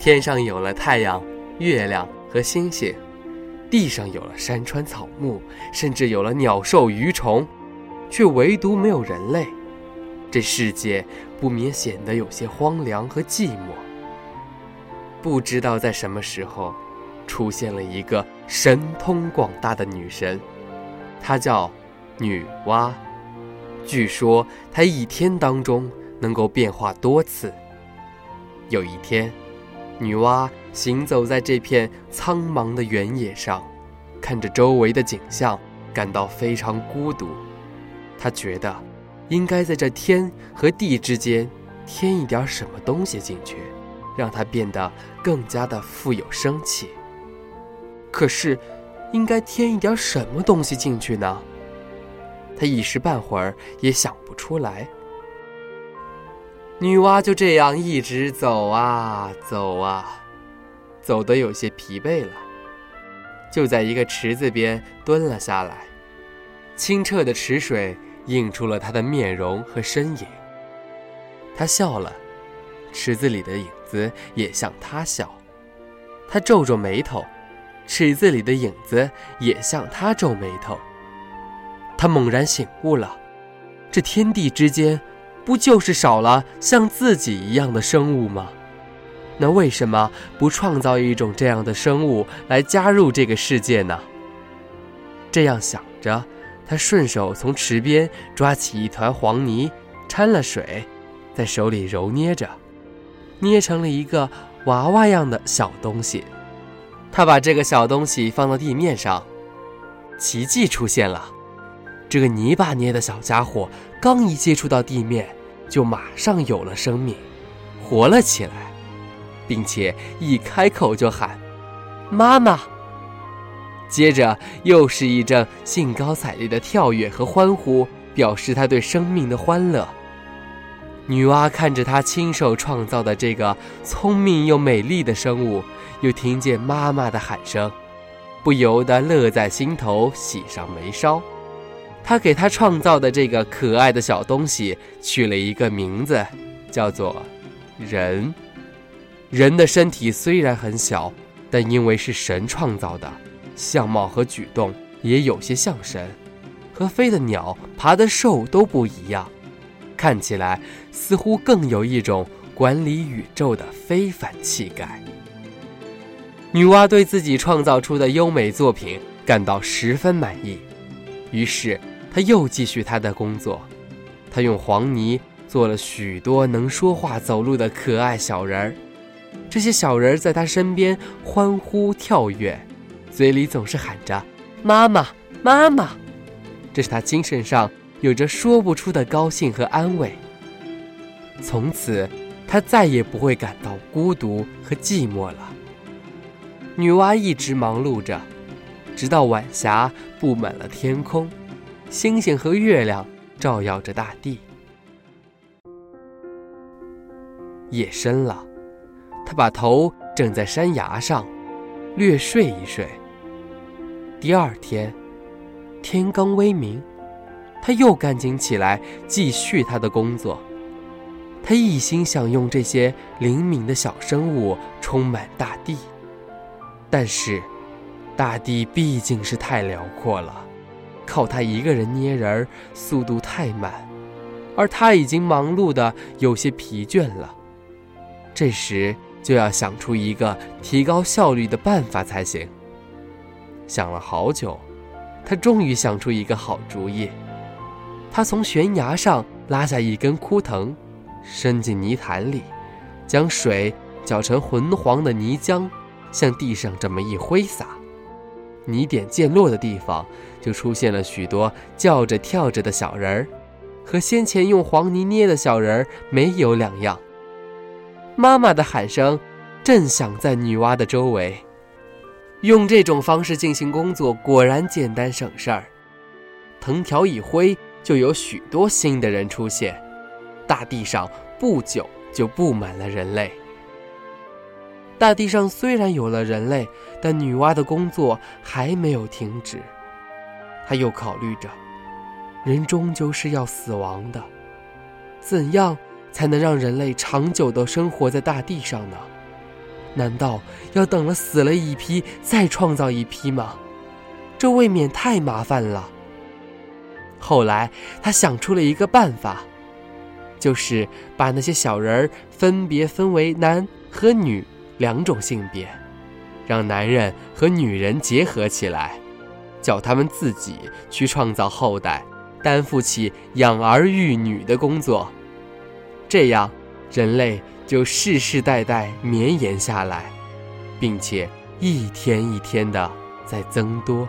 天上有了太阳、月亮和星星，地上有了山川草木，甚至有了鸟兽鱼虫，却唯独没有人类。这世界不免显得有些荒凉和寂寞。不知道在什么时候，出现了一个神通广大的女神，她叫女娲。据说她一天当中能够变化多次。有一天。女娲行走在这片苍茫的原野上，看着周围的景象，感到非常孤独。她觉得，应该在这天和地之间添一点什么东西进去，让它变得更加的富有生气。可是，应该添一点什么东西进去呢？她一时半会儿也想不出来。女娲就这样一直走啊走啊，走得有些疲惫了，就在一个池子边蹲了下来。清澈的池水映出了她的面容和身影。她笑了，池子里的影子也向她笑。她皱皱眉头，池子里的影子也向她皱眉头。她猛然醒悟了，这天地之间。不就是少了像自己一样的生物吗？那为什么不创造一种这样的生物来加入这个世界呢？这样想着，他顺手从池边抓起一团黄泥，掺了水，在手里揉捏着，捏成了一个娃娃样的小东西。他把这个小东西放到地面上，奇迹出现了。这个泥巴捏的小家伙刚一接触到地面，就马上有了生命，活了起来，并且一开口就喊“妈妈”。接着又是一阵兴高采烈的跳跃和欢呼，表示他对生命的欢乐。女娲看着她亲手创造的这个聪明又美丽的生物，又听见妈妈的喊声，不由得乐在心头，喜上眉梢。他给他创造的这个可爱的小东西取了一个名字，叫做“人”。人的身体虽然很小，但因为是神创造的，相貌和举动也有些像神，和飞的鸟、爬的兽都不一样，看起来似乎更有一种管理宇宙的非凡气概。女娲对自己创造出的优美作品感到十分满意，于是。他又继续他的工作，他用黄泥做了许多能说话、走路的可爱小人儿。这些小人儿在他身边欢呼跳跃，嘴里总是喊着“妈妈，妈妈”，这是他精神上有着说不出的高兴和安慰。从此，他再也不会感到孤独和寂寞了。女娲一直忙碌着，直到晚霞布满了天空。星星和月亮照耀着大地。夜深了，他把头枕在山崖上，略睡一睡。第二天，天刚微明，他又赶紧起来继续他的工作。他一心想用这些灵敏的小生物充满大地，但是，大地毕竟是太辽阔了。靠他一个人捏人儿，速度太慢，而他已经忙碌的有些疲倦了。这时就要想出一个提高效率的办法才行。想了好久，他终于想出一个好主意。他从悬崖上拉下一根枯藤，伸进泥潭里，将水搅成浑黄的泥浆，向地上这么一挥洒。泥点溅落的地方，就出现了许多叫着跳着的小人儿，和先前用黄泥捏的小人儿没有两样。妈妈的喊声正响在女娲的周围。用这种方式进行工作，果然简单省事儿。藤条一挥，就有许多新的人出现，大地上不久就布满了人类。大地上虽然有了人类，但女娲的工作还没有停止。她又考虑着，人终究是要死亡的，怎样才能让人类长久地生活在大地上呢？难道要等了死了一批再创造一批吗？这未免太麻烦了。后来，他想出了一个办法，就是把那些小人儿分别分为男和女两种性别，让男人和女人结合起来，叫他们自己去创造后代，担负起养儿育女的工作。这样，人类就世世代代绵延下来，并且一天一天的在增多。